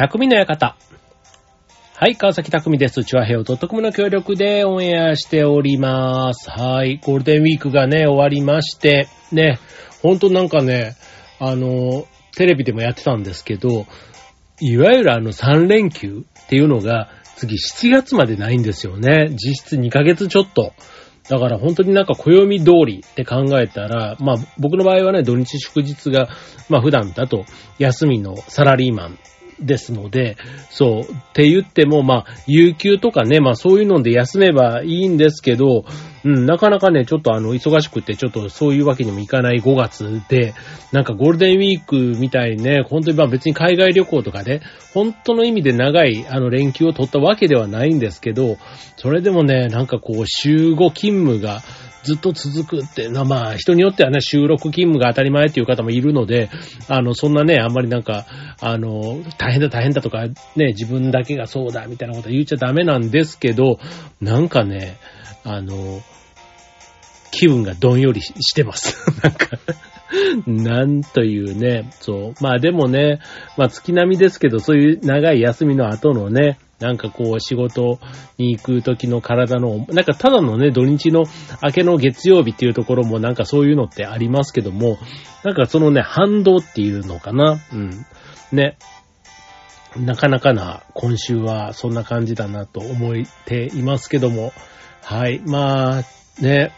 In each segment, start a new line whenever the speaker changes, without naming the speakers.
匠の館。はい、川崎匠です。チュアヘオと特務の協力でオンエアしております。はい、ゴールデンウィークがね、終わりまして、ね、ほんとなんかね、あの、テレビでもやってたんですけど、いわゆるあの3連休っていうのが次7月までないんですよね。実質2ヶ月ちょっと。だから本当になんか暦通りって考えたら、まあ僕の場合はね、土日祝日が、まあ普段だと休みのサラリーマンですので、そう、って言っても、まあ、有給とかね、まあそういうので休めばいいんですけど、うん、なかなかね、ちょっとあの、忙しくて、ちょっとそういうわけにもいかない5月で、なんかゴールデンウィークみたいにね、本当にまあ別に海外旅行とかで、本当の意味で長いあの連休を取ったわけではないんですけど、それでもね、なんかこう、週5勤務が、ずっと続くってな、まあ、人によってはね、収録勤務が当たり前っていう方もいるので、あの、そんなね、あんまりなんか、あの、大変だ大変だとか、ね、自分だけがそうだみたいなこと言っちゃダメなんですけど、なんかね、あの、気分がどんよりしてます。なんか、なんというね、そう。まあでもね、まあ月並みですけど、そういう長い休みの後のね、なんかこう仕事に行く時の体の、なんかただのね、土日の明けの月曜日っていうところもなんかそういうのってありますけども、なんかそのね、反動っていうのかな。うん。ね。なかなかな今週はそんな感じだなと思っていますけども。はい。まあ、ね、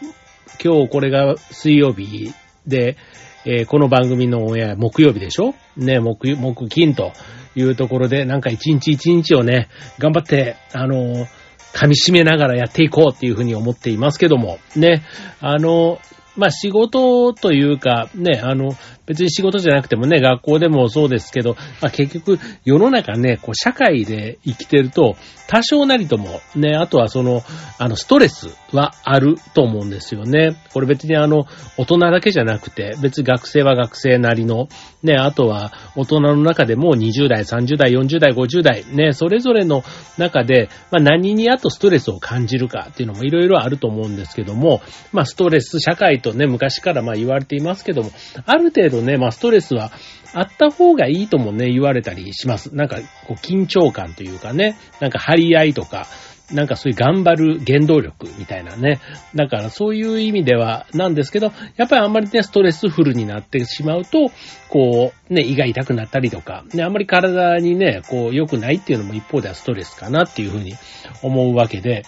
今日これが水曜日で、えーこの番組のオンエア木曜日でしょ？ね、木、木金というところで、なんか一日一日をね、頑張って、あの噛み締めながらやっていこうっていうふうに思っていますけども、ね、あのまあ、仕事というか、ね、あの、別に仕事じゃなくてもね、学校でもそうですけど、まあ、結局、世の中ね、こう、社会で生きてると、多少なりとも、ね、あとはその、あの、ストレスはあると思うんですよね。これ別にあの、大人だけじゃなくて、別に学生は学生なりの、ね、あとは大人の中でも20代、30代、40代、50代、ね、それぞれの中で、まあ何にあとストレスを感じるかっていうのもいろいろあると思うんですけども、まあストレス社会とね、昔からまあ言われていますけども、ある程度ね、まあストレスはあった方がいいともね、言われたりします。なんか、こう、緊張感というかね、なんか張り合いとか、なんかそういう頑張る原動力みたいなね。だからそういう意味ではなんですけど、やっぱりあんまりね、ストレスフルになってしまうと、こう、ね、胃が痛くなったりとか、ね、あんまり体にね、こう、良くないっていうのも一方ではストレスかなっていうふうに思うわけで、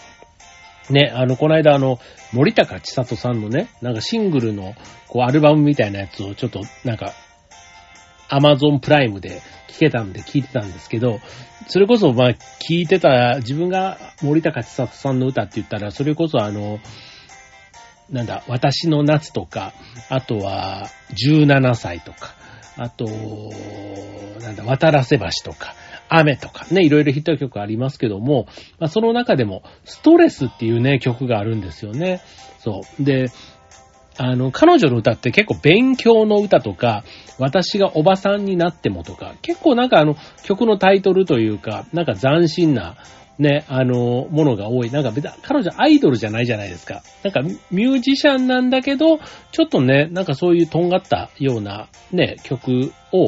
ね、あの、この間あの、森高千里さんのね、なんかシングルの、こう、アルバムみたいなやつをちょっと、なんか、アマゾンプライムで聞けたんで聞いてたんですけど、それこそまあ聞いてた、自分が森高千里さんの歌って言ったら、それこそあの、なんだ、私の夏とか、あとは17歳とか、あと、なんだ、渡らせ橋とか、雨とかね、いろいろヒット曲ありますけども、まあ、その中でも、ストレスっていうね、曲があるんですよね。そう。で、あの、彼女の歌って結構勉強の歌とか、私がおばさんになってもとか、結構なんかあの、曲のタイトルというか、なんか斬新な、ね、あの、ものが多い。なんか別に、彼女アイドルじゃないじゃないですか。なんかミュージシャンなんだけど、ちょっとね、なんかそういうとんがったようなね、曲を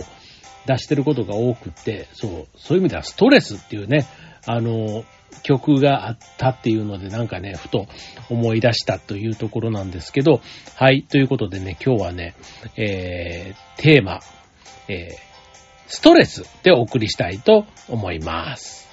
出してることが多くって、そう、そういう意味ではストレスっていうね、あの、曲があったっていうので、なんかね、ふと思い出したというところなんですけど、はい、ということでね、今日はね、えー、テーマ、えー、ストレスでお送りしたいと思います。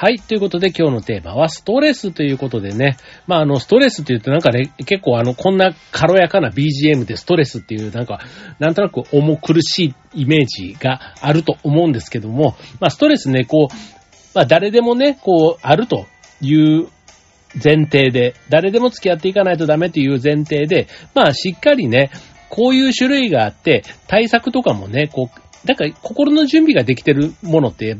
はい。ということで今日のテーマはストレスということでね。まあ、あの、ストレスって言うとなんかね、結構あの、こんな軽やかな BGM でストレスっていうなんか、なんとなく重苦しいイメージがあると思うんですけども、まあ、ストレスね、こう、まあ、誰でもね、こう、あるという前提で、誰でも付き合っていかないとダメという前提で、まあ、しっかりね、こういう種類があって、対策とかもね、こう、だから心の準備ができてるものって、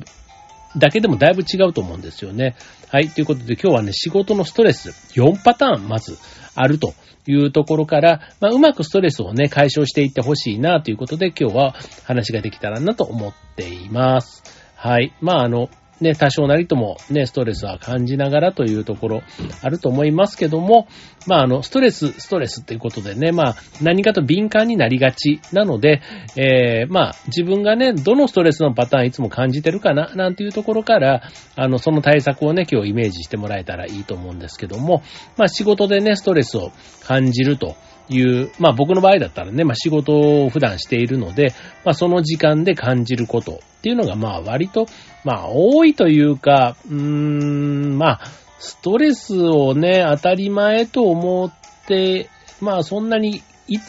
だけでもだいぶ違うと思うんですよね。はい。ということで今日はね、仕事のストレス4パターンまずあるというところから、まあ、うまくストレスをね、解消していってほしいなということで今日は話ができたらなと思っています。はい。まあ、あの、ね、多少なりともね、ストレスは感じながらというところあると思いますけども、まあ、あの、ストレス、ストレスっていうことでね、まあ、何かと敏感になりがちなので、えー、まあ、自分がね、どのストレスのパターンいつも感じてるかな、なんていうところから、あの、その対策をね、今日イメージしてもらえたらいいと思うんですけども、まあ、仕事でね、ストレスを感じると、いう、まあ僕の場合だったらね、まあ仕事を普段しているので、まあその時間で感じることっていうのがまあ割と、まあ多いというか、うーん、まあストレスをね、当たり前と思って、まあそんなに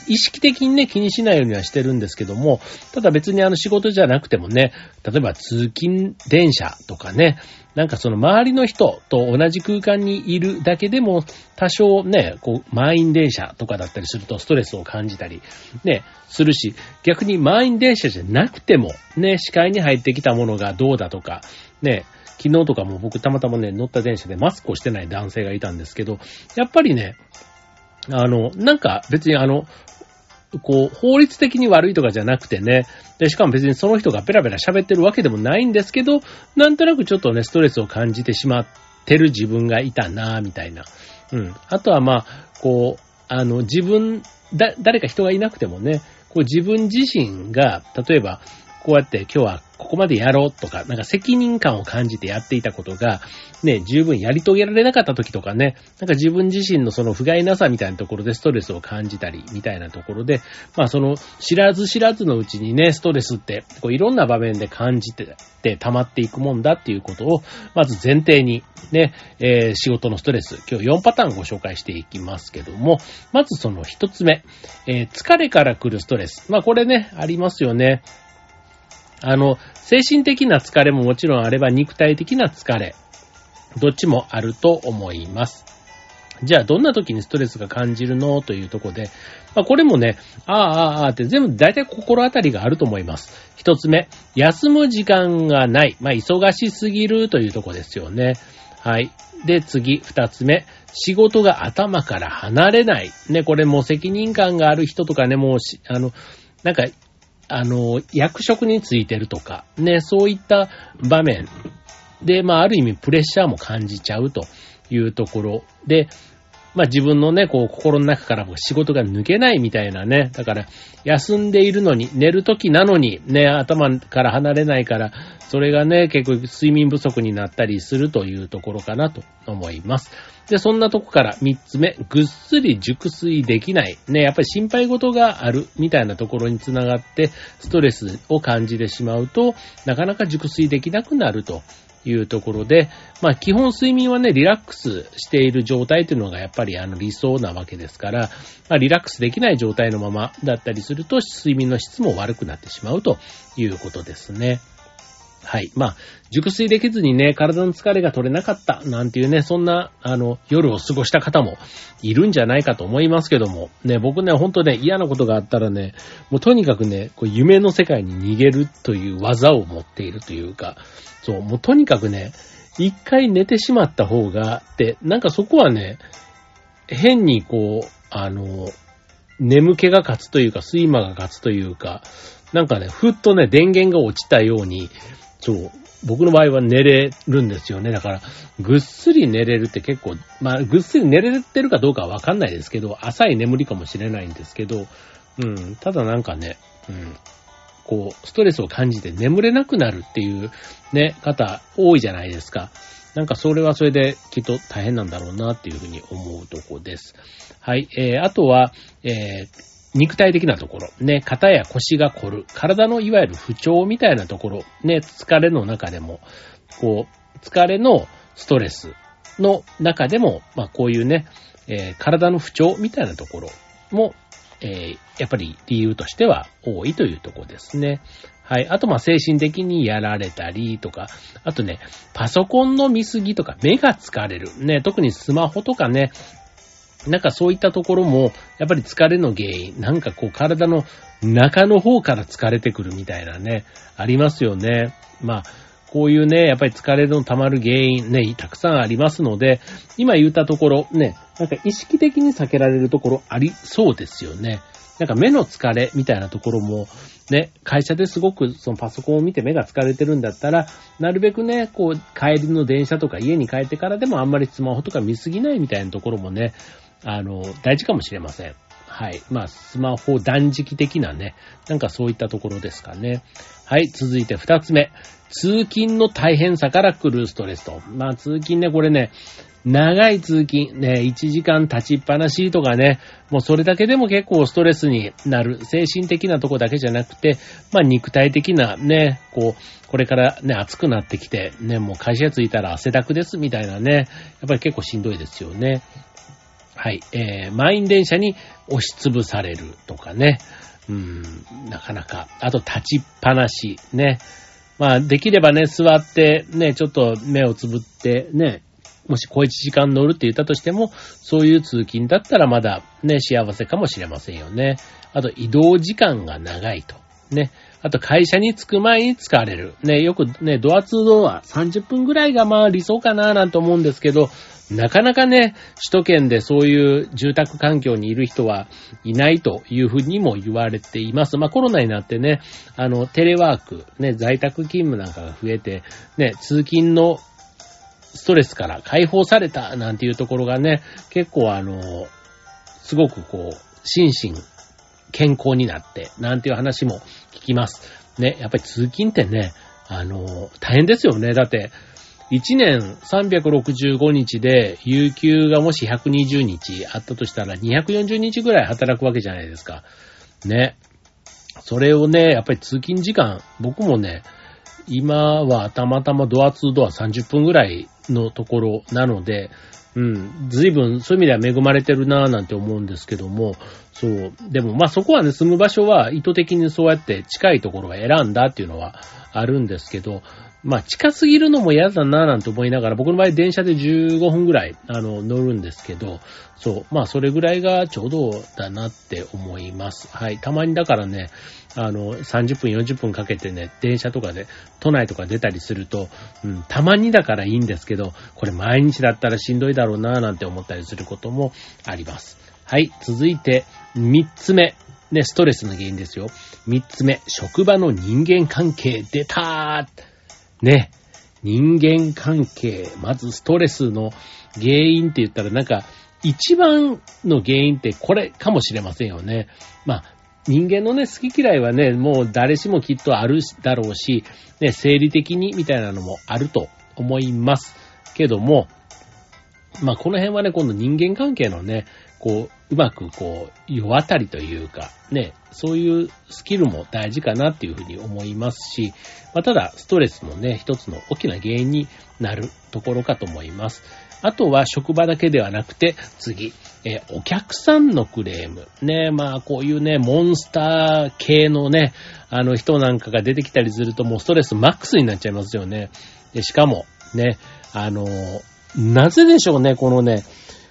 意識的にね、気にしないようにはしてるんですけども、ただ別にあの仕事じゃなくてもね、例えば通勤電車とかね、なんかその周りの人と同じ空間にいるだけでも多少ね、こう満員電車とかだったりするとストレスを感じたりね、するし、逆に満員電車じゃなくてもね、視界に入ってきたものがどうだとか、ね、昨日とかも僕たまたまね、乗った電車でマスクをしてない男性がいたんですけど、やっぱりね、あの、なんか別にあの、こう、法律的に悪いとかじゃなくてね、で、しかも別にその人がペラペラ喋ってるわけでもないんですけど、なんとなくちょっとね、ストレスを感じてしまってる自分がいたな、みたいな。うん。あとはまあ、こう、あの、自分、だ、誰か人がいなくてもね、こう自分自身が、例えば、こうやって今日はここまでやろうとか、なんか責任感を感じてやっていたことが、ね、十分やり遂げられなかった時とかね、なんか自分自身のその不甲斐なさみたいなところでストレスを感じたり、みたいなところで、まあその知らず知らずのうちにね、ストレスって、こういろんな場面で感じて、て溜まっていくもんだっていうことを、まず前提に、ね、えー、仕事のストレス、今日4パターンご紹介していきますけども、まずその一つ目、えー、疲れから来るストレス。まあこれね、ありますよね。あの、精神的な疲れももちろんあれば肉体的な疲れ、どっちもあると思います。じゃあ、どんな時にストレスが感じるのというとこで、まあ、これもね、ああ、ああ、あって全部大体心当たりがあると思います。一つ目、休む時間がない。まあ、忙しすぎるというとこですよね。はい。で、次、二つ目、仕事が頭から離れない。ね、これも責任感がある人とかね、もうしあの、なんか、あの、役職についてるとか、ね、そういった場面で、まあ、ある意味プレッシャーも感じちゃうというところで、まあ自分のね、こう心の中から仕事が抜けないみたいなね。だから休んでいるのに、寝る時なのにね、頭から離れないから、それがね、結構睡眠不足になったりするというところかなと思います。で、そんなとこから三つ目、ぐっすり熟睡できない。ね、やっぱり心配事があるみたいなところにつながって、ストレスを感じてしまうと、なかなか熟睡できなくなるとというところで、まあ基本睡眠はね、リラックスしている状態というのがやっぱりあの理想なわけですから、まあリラックスできない状態のままだったりすると睡眠の質も悪くなってしまうということですね。はい。まあ、熟睡できずにね、体の疲れが取れなかった、なんていうね、そんな、あの、夜を過ごした方もいるんじゃないかと思いますけども、ね、僕ね、ほんとね、嫌なことがあったらね、もうとにかくね、こう夢の世界に逃げるという技を持っているというか、そう、もうとにかくね、一回寝てしまった方が、って、なんかそこはね、変にこう、あの、眠気が勝つというか、睡魔が勝つというか、なんかね、ふっとね、電源が落ちたように、そう。僕の場合は寝れるんですよね。だから、ぐっすり寝れるって結構、まあ、ぐっすり寝れてるかどうかはわかんないですけど、浅い眠りかもしれないんですけど、うん、ただなんかね、うん、こう、ストレスを感じて眠れなくなるっていうね、方多いじゃないですか。なんかそれはそれできっと大変なんだろうなっていうふうに思うとこです。はい。えー、あとは、えー、肉体的なところ、ね、肩や腰が凝る、体のいわゆる不調みたいなところ、ね、疲れの中でも、こう、疲れのストレスの中でも、まあこういうね、えー、体の不調みたいなところも、えー、やっぱり理由としては多いというとこですね。はい。あと、ま、精神的にやられたりとか、あとね、パソコンの見過ぎとか、目が疲れる。ね、特にスマホとかね、なんかそういったところも、やっぱり疲れの原因、なんかこう体の中の方から疲れてくるみたいなね、ありますよね。まあ、こういうね、やっぱり疲れの溜まる原因ね、たくさんありますので、今言ったところね、なんか意識的に避けられるところありそうですよね。なんか目の疲れみたいなところも、ね、会社ですごくそのパソコンを見て目が疲れてるんだったら、なるべくね、こう、帰りの電車とか家に帰ってからでもあんまりスマホとか見すぎないみたいなところもね、あの、大事かもしれません。はい。まあ、スマホ断食的なね、なんかそういったところですかね。はい。続いて二つ目。通勤の大変さから来るストレスと。まあ、通勤ね、これね、長い通勤、ね、1時間立ちっぱなしとかね、もうそれだけでも結構ストレスになる。精神的なとこだけじゃなくて、まあ肉体的なね、こう、これからね、暑くなってきて、ね、もう会社着いたら汗だくですみたいなね、やっぱり結構しんどいですよね。はい、えー、満員電車に押しつぶされるとかね、うん、なかなか。あと立ちっぱなし、ね。まあ、できればね、座って、ね、ちょっと目をつぶって、ね、もし小一時間乗るって言ったとしても、そういう通勤だったらまだね、幸せかもしれませんよね。あと移動時間が長いと。ね。あと会社に着く前に疲れる。ね、よくね、ドア2ドア30分ぐらいがまあ理想かななんて思うんですけど、なかなかね、首都圏でそういう住宅環境にいる人はいないというふうにも言われています。まあコロナになってね、あの、テレワーク、ね、在宅勤務なんかが増えて、ね、通勤のストレスから解放されたなんていうところがね、結構あの、すごくこう、心身健康になって、なんていう話も聞きます。ね、やっぱり通勤ってね、あの、大変ですよね。だって、1年365日で、有給がもし120日あったとしたら、240日ぐらい働くわけじゃないですか。ね。それをね、やっぱり通勤時間、僕もね、今はたまたまドア2ドア30分ぐらいのところなので、うん、随分そういう意味では恵まれてるなぁなんて思うんですけども、そう。でもまあそこはね、住む場所は意図的にそうやって近いところを選んだっていうのはあるんですけど、まあ近すぎるのも嫌だなぁなんて思いながら、僕の場合電車で15分ぐらい、あの、乗るんですけど、そう。まあそれぐらいがちょうどだなって思います。はい。たまにだからね、あの、30分、40分かけてね、電車とかで、都内とか出たりすると、うん、たまにだからいいんですけど、これ毎日だったらしんどいだろうなぁなんて思ったりすることもあります。はい、続いて、3つ目。ね、ストレスの原因ですよ。3つ目、職場の人間関係出たーね、人間関係、まずストレスの原因って言ったらなんか、一番の原因ってこれかもしれませんよね。まあ、人間のね、好き嫌いはね、もう誰しもきっとあるだろうし、ね、生理的にみたいなのもあると思いますけども、まあこの辺はね、今度人間関係のね、こう、うまくこう、世渡りというか、ね、そういうスキルも大事かなっていうふうに思いますし、まあただ、ストレスもね、一つの大きな原因になるところかと思います。あとは職場だけではなくて、次、えお客さんのクレーム。ね、まあこういうね、モンスター系のね、あの人なんかが出てきたりするともうストレスマックスになっちゃいますよね。で、しかも、ね、あの、なぜでしょうね、このね、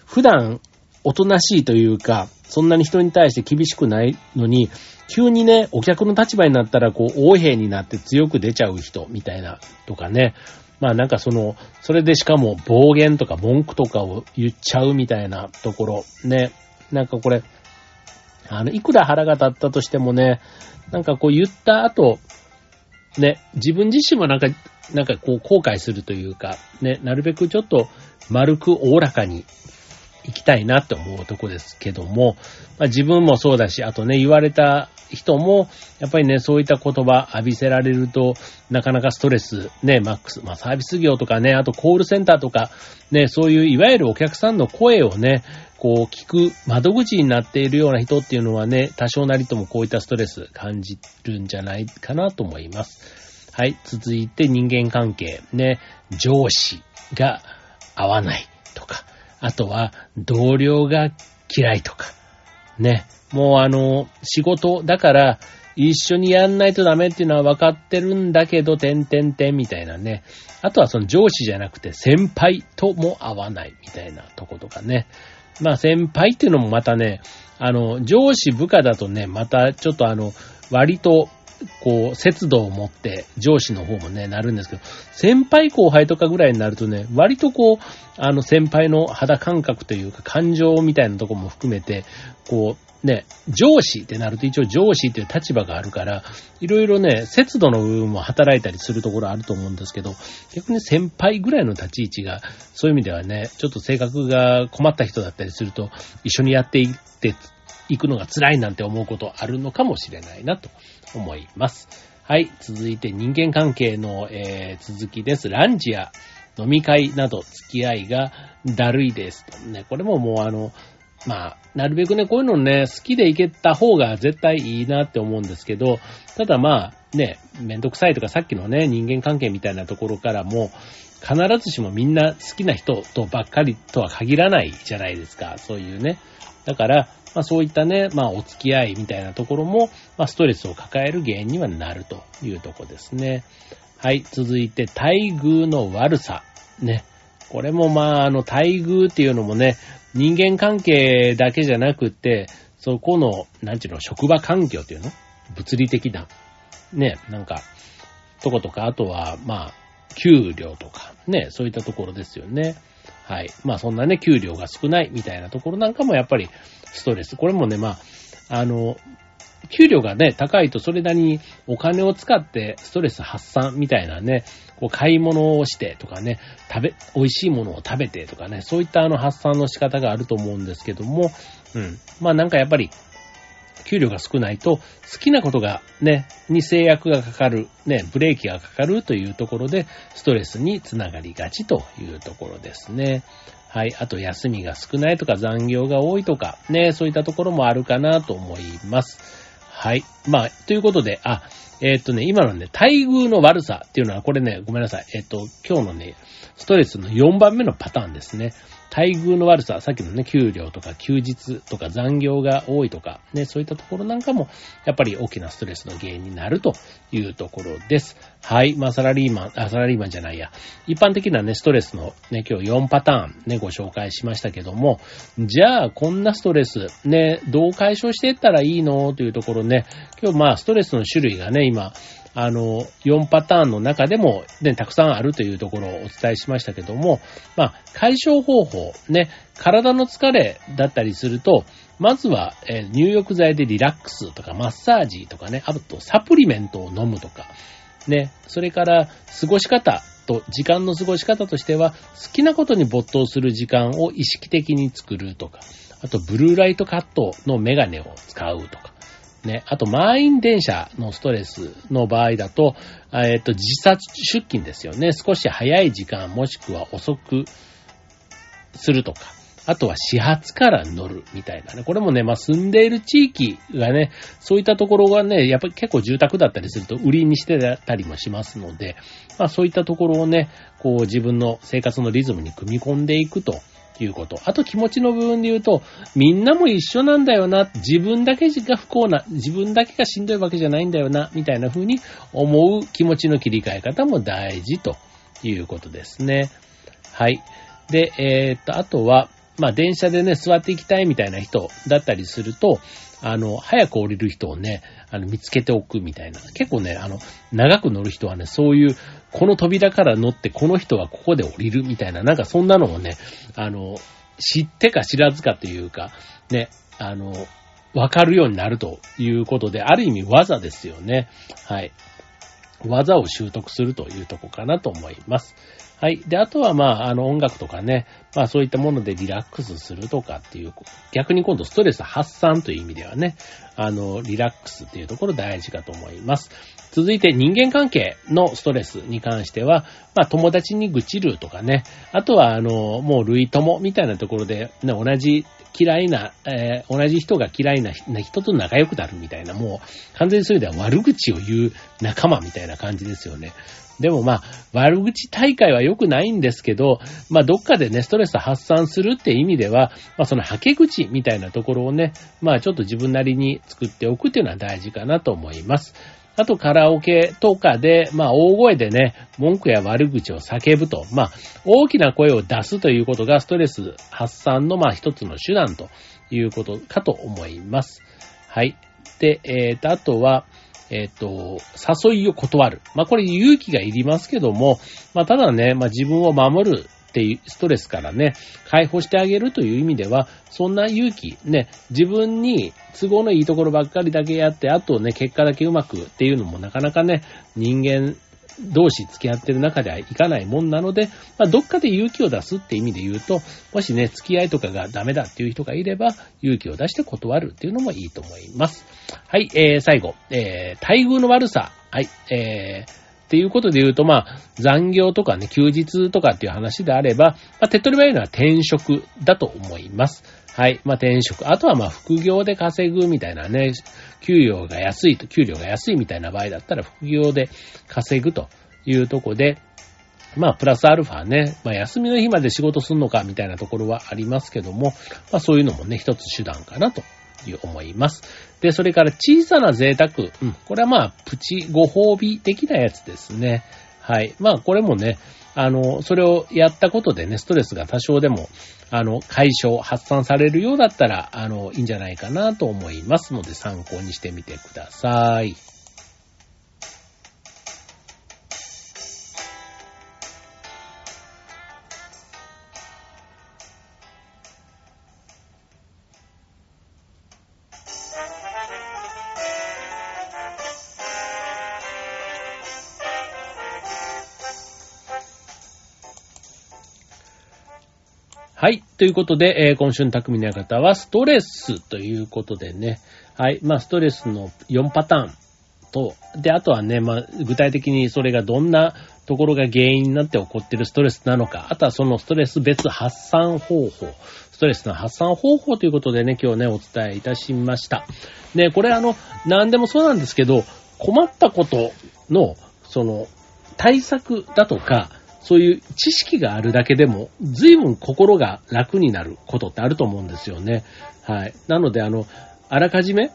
普段おとなしいというか、そんなに人に対して厳しくないのに、急にね、お客の立場になったら、こう、横兵になって強く出ちゃう人、みたいな、とかね。まあなんかその、それでしかも暴言とか文句とかを言っちゃうみたいなところ、ね。なんかこれ、あの、いくら腹が立ったとしてもね、なんかこう言った後、ね、自分自身もなんか、なんかこう後悔するというか、ね、なるべくちょっと丸くおおらかに行きたいなって思うとこですけども、まあ、自分もそうだし、あとね、言われた人も、やっぱりね、そういった言葉浴びせられると、なかなかストレス、ね、マックス、まあ、サービス業とかね、あとコールセンターとか、ね、そういういわゆるお客さんの声をね、こう聞く窓口になっているような人っていうのはね、多少なりともこういったストレス感じるんじゃないかなと思います。はい、続いて人間関係、ね、上司が合わない、あとは同僚が嫌いとか、ね、もうあの、仕事だから一緒にやんないとダメっていうのは分かってるんだけど、てんてんてんみたいなね。あとはその上司じゃなくて先輩とも合わないみたいなとことかね。まあ先輩っていうのもまたね、あの、上司部下だとね、またちょっとあの、割とこう、節度を持って上司の方もね、なるんですけど、先輩後輩とかぐらいになるとね、割とこう、あの先輩の肌感覚というか感情みたいなとこも含めて、こう、ね、上司ってなると一応上司っていう立場があるから、いろいろね、節度の部分も働いたりするところあると思うんですけど、逆に先輩ぐらいの立ち位置が、そういう意味ではね、ちょっと性格が困った人だったりすると、一緒にやっていっていくのが辛いなんて思うことあるのかもしれないなと。思います。はい。続いて人間関係の、えー、続きです。ランチや飲み会など付き合いがだるいです。ね、これももうあの、まあ、なるべくね、こういうのね、好きでいけた方が絶対いいなって思うんですけど、ただまあ、ね、めんどくさいとかさっきのね、人間関係みたいなところからも、必ずしもみんな好きな人とばっかりとは限らないじゃないですか。そういうね。だから、まあそういったね、まあお付き合いみたいなところも、まあストレスを抱える原因にはなるというとこですね。はい、続いて、待遇の悪さ。ね。これもまあ、あの、待遇っていうのもね、人間関係だけじゃなくて、そこの、なんちゅうの、職場環境っていうの？物理的な、ね、なんか、とことか、あとは、まあ、給料とか、ね、そういったところですよね。はい。まあそんなね、給料が少ないみたいなところなんかもやっぱりストレス。これもね、まあ、あの、給料がね、高いとそれなりにお金を使ってストレス発散みたいなね、こう買い物をしてとかね、食べ、美味しいものを食べてとかね、そういったあの発散の仕方があると思うんですけども、うん。まあなんかやっぱり給料が少ないと、好きなことがね、に制約がかかる、ね、ブレーキがかかるというところで、ストレスにつながりがちというところですね。はい。あと、休みが少ないとか残業が多いとか、ね、そういったところもあるかなと思います。はい。まあ、ということで、あ、えー、っとね、今のね、待遇の悪さっていうのは、これね、ごめんなさい。えー、っと、今日のね、ストレスの4番目のパターンですね。待遇の悪さ、さっきのね、給料とか休日とか残業が多いとか、ね、そういったところなんかも、やっぱり大きなストレスの原因になるというところです。はい。まあ、サラリーマン、あ、サラリーマンじゃないや。一般的なね、ストレスのね、今日4パターンね、ご紹介しましたけども、じゃあ、こんなストレス、ね、どう解消していったらいいの？というところね、今日まあ、ストレスの種類がね、今、あの、4パターンの中でも、ね、たくさんあるというところをお伝えしましたけども、まあ、解消方法、ね、体の疲れだったりすると、まずは、え、入浴剤でリラックスとか、マッサージとかね、あとサプリメントを飲むとか、ね、それから過ごし方と、時間の過ごし方としては、好きなことに没頭する時間を意識的に作るとか、あと、ブルーライトカットのメガネを使うとか、ね、あと満員電車のストレスの場合だと、えっ、と、自殺出勤ですよね。少し早い時間もしくは遅くするとか。あとは始発から乗るみたいなね。これもね、まあ住んでいる地域がね、そういったところがね、やっぱり結構住宅だったりすると売りにしてたりもしますので、まあそういったところをね、こう自分の生活のリズムに組み込んでいくということ。あと気持ちの部分で言うと、みんなも一緒なんだよな、自分だけが不幸な、自分だけがしんどいわけじゃないんだよな、みたいな風に思う気持ちの切り替え方も大事ということですね。はい。で、えー、っと、あとは、まあ、電車でね、座っていきたいみたいな人だったりすると、あの、早く降りる人をね、あの、見つけておくみたいな。結構ね、あの、長く乗る人はね、そういう、この扉から乗って、この人はここで降りるみたいな、なんかそんなのをね、あの、知ってか知らずかというか、ね、あの、わかるようになるということで、ある意味技ですよね。はい。技を習得するというとこかなと思います。はい。で、あとは、まあ、あの、音楽とかね、まあ、そういったものでリラックスするとかっていう、逆に今度ストレス発散という意味ではね、あの、リラックスっていうところ大事かと思います。続いて人間関係のストレスに関しては、まあ、友達に愚痴るとかね、あとは、あの、もう類友みたいなところで、ね、同じ嫌いな、えー、同じ人が嫌いな人と仲良くなるみたいな、もう完全にそれでは悪口を言う仲間みたいな感じですよね。でもまあ、悪口大会は良くないんですけど、まあどっかでね、ストレス発散するって意味では、まあその吐け口みたいなところをね、まあちょっと自分なりに作っておくっていうのは大事かなと思います。あとカラオケとかで、まあ大声でね、文句や悪口を叫ぶと、まあ大きな声を出すということがストレス発散のまあ一つの手段ということかと思います。はい。で、えーと、あとは、えっ、と、誘いを断る。まあ、これ勇気がいりますけども、まあ、ただね、まあ、自分を守るっていうストレスからね、解放してあげるという意味では、そんな勇気、ね、自分に都合のいいところばっかりだけやって、あとね、結果だけうまくっていうのもなかなかね、人間同士付き合ってる中ではいかないもんなので、まあ、どっかで勇気を出すって意味で言うと、もしね、付き合いとかがダメだっていう人がいれば、勇気を出して断るっていうのもいいと思います。はい、えー、最後、えー、待遇の悪さ。はい、えー、っていうことで言うと、まあ、残業とかね、休日とかっていう話であれば、まあ、手っ取り早いのは転職だと思います。はい。まあ、転職。あとはま、副業で稼ぐみたいなね、給料が安いと、給料が安いみたいな場合だったら、副業で稼ぐというとこで、まあ、プラスアルファね、まあ、休みの日まで仕事すんのかみたいなところはありますけども、まあ、そういうのもね、一つ手段かなという思います。で、それから小さな贅沢。うん、これはまあ、プチご褒美的なやつですね。はい。まあ、これもね、あの、それをやったことでね、ストレスが多少でも、あの、解消、発散されるようだったら、あの、いいんじゃないかなと思いますので、参考にしてみてください。ということで、えー、今週の匠の方はストレスということでね。はい。まあ、ストレスの4パターンと、で、あとはね、まあ、具体的にそれがどんなところが原因になって起こってるストレスなのか、あとはそのストレス別発散方法、ストレスの発散方法ということでね、今日ね、お伝えいたしました。ね、これあの、何でもそうなんですけど、困ったことの、その、対策だとか、そういう知識があるだけでも、随分心が楽になることってあると思うんですよね。はい。なので、あの、あらかじめ、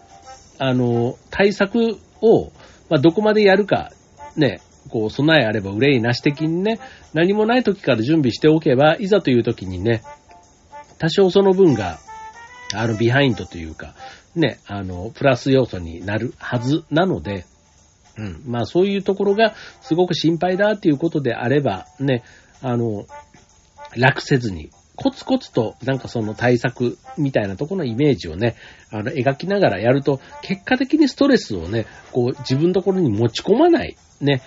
あの、対策を、まあ、どこまでやるか、ね、こう、備えあれば憂いなし的にね、何もない時から準備しておけば、いざという時にね、多少その分が、あの、ビハインドというか、ね、あの、プラス要素になるはずなので、うん。まあそういうところがすごく心配だっていうことであれば、ね、あの、楽せずに、コツコツとなんかその対策みたいなところのイメージをね、あの、描きながらやると、結果的にストレスをね、こう自分のところに持ち込まない、ね、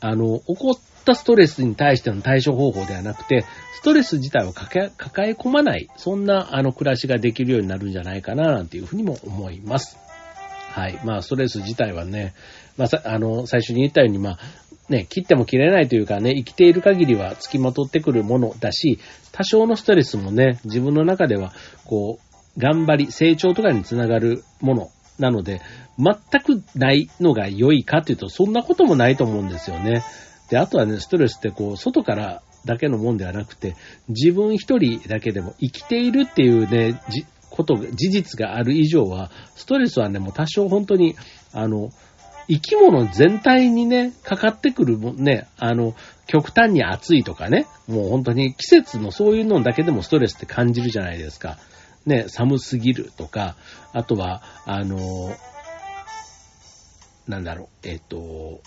あの、起こったストレスに対しての対処方法ではなくて、ストレス自体を抱え込まない、そんなあの暮らしができるようになるんじゃないかな、なんていうふうにも思います。はい。まあ、ストレス自体はね、まあ、あの、最初に言ったように、まあ、ね、切っても切れないというかね、生きている限りは付きまとってくるものだし、多少のストレスもね、自分の中では、こう、頑張り、成長とかにつながるものなので、全くないのが良いかというと、そんなこともないと思うんですよね。で、あとはね、ストレスってこう、外からだけのもんではなくて、自分一人だけでも生きているっていうね、こと、事実がある以上は、ストレスはね、もう多少本当に、あの、生き物全体にね、かかってくるもね、あの、極端に暑いとかね、もう本当に季節のそういうのだけでもストレスって感じるじゃないですか。ね、寒すぎるとか、あとは、あの、なんだろう、えっ、と、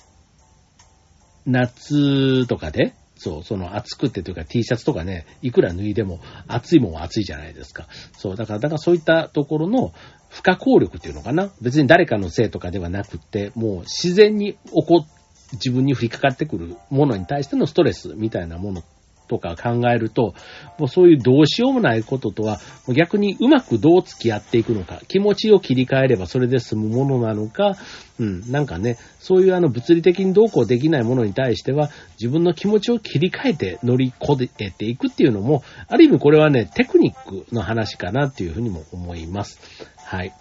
夏とかで、そう、その暑くてというか T シャツとかね、いくら脱いでも暑いもんは暑いじゃないですか。そう、だから、だからそういったところの不可抗力っていうのかな。別に誰かのせいとかではなくって、もう自然に起こ、自分に降りかかってくるものに対してのストレスみたいなものっとか考えると、もうそういうどうしようもないこととは、逆にうまくどう付き合っていくのか、気持ちを切り替えればそれで済むものなのか、うん、なんかね、そういうあの物理的にどうこうできないものに対しては、自分の気持ちを切り替えて乗り越えていくっていうのも、ある意味これはね、テクニックの話かなっていうふうにも思います。はい。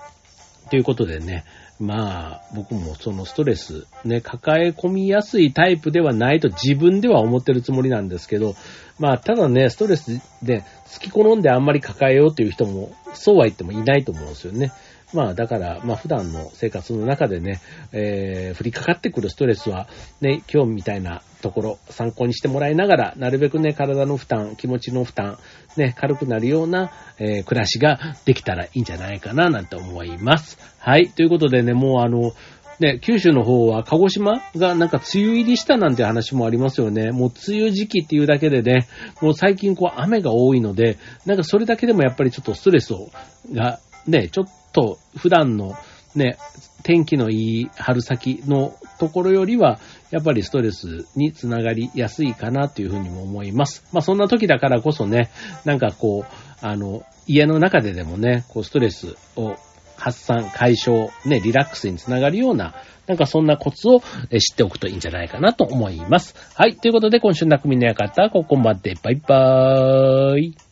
ということでね、まあ、僕もそのストレス、ね、抱え込みやすいタイプではないと自分では思ってるつもりなんですけど、まあ、ただね、ストレスで好き好んであんまり抱えようという人も、そうは言ってもいないと思うんですよね。まあだから、まあ普段の生活の中でね、えー、降りかかってくるストレスは、ね、今日みたいなところ参考にしてもらいながら、なるべくね、体の負担、気持ちの負担、ね、軽くなるような、えー、暮らしができたらいいんじゃないかな、なんて思います。はい。ということでね、もうあの、ね、九州の方は鹿児島がなんか梅雨入りしたなんて話もありますよね。もう梅雨時期っていうだけでね、もう最近こう雨が多いので、なんかそれだけでもやっぱりちょっとストレスを、が、ね、ちょっと普段のね、天気のいい春先のところよりは、やっぱりストレスにつながりやすいかなというふうにも思います。まあそんな時だからこそね、なんかこう、あの、家の中ででもね、こうストレスを発散、解消、ね、リラックスにつながるような、なんかそんなコツを知っておくといいんじゃないかなと思います。はい。ということで、今週の匠の館、ここまで。バイバーイ。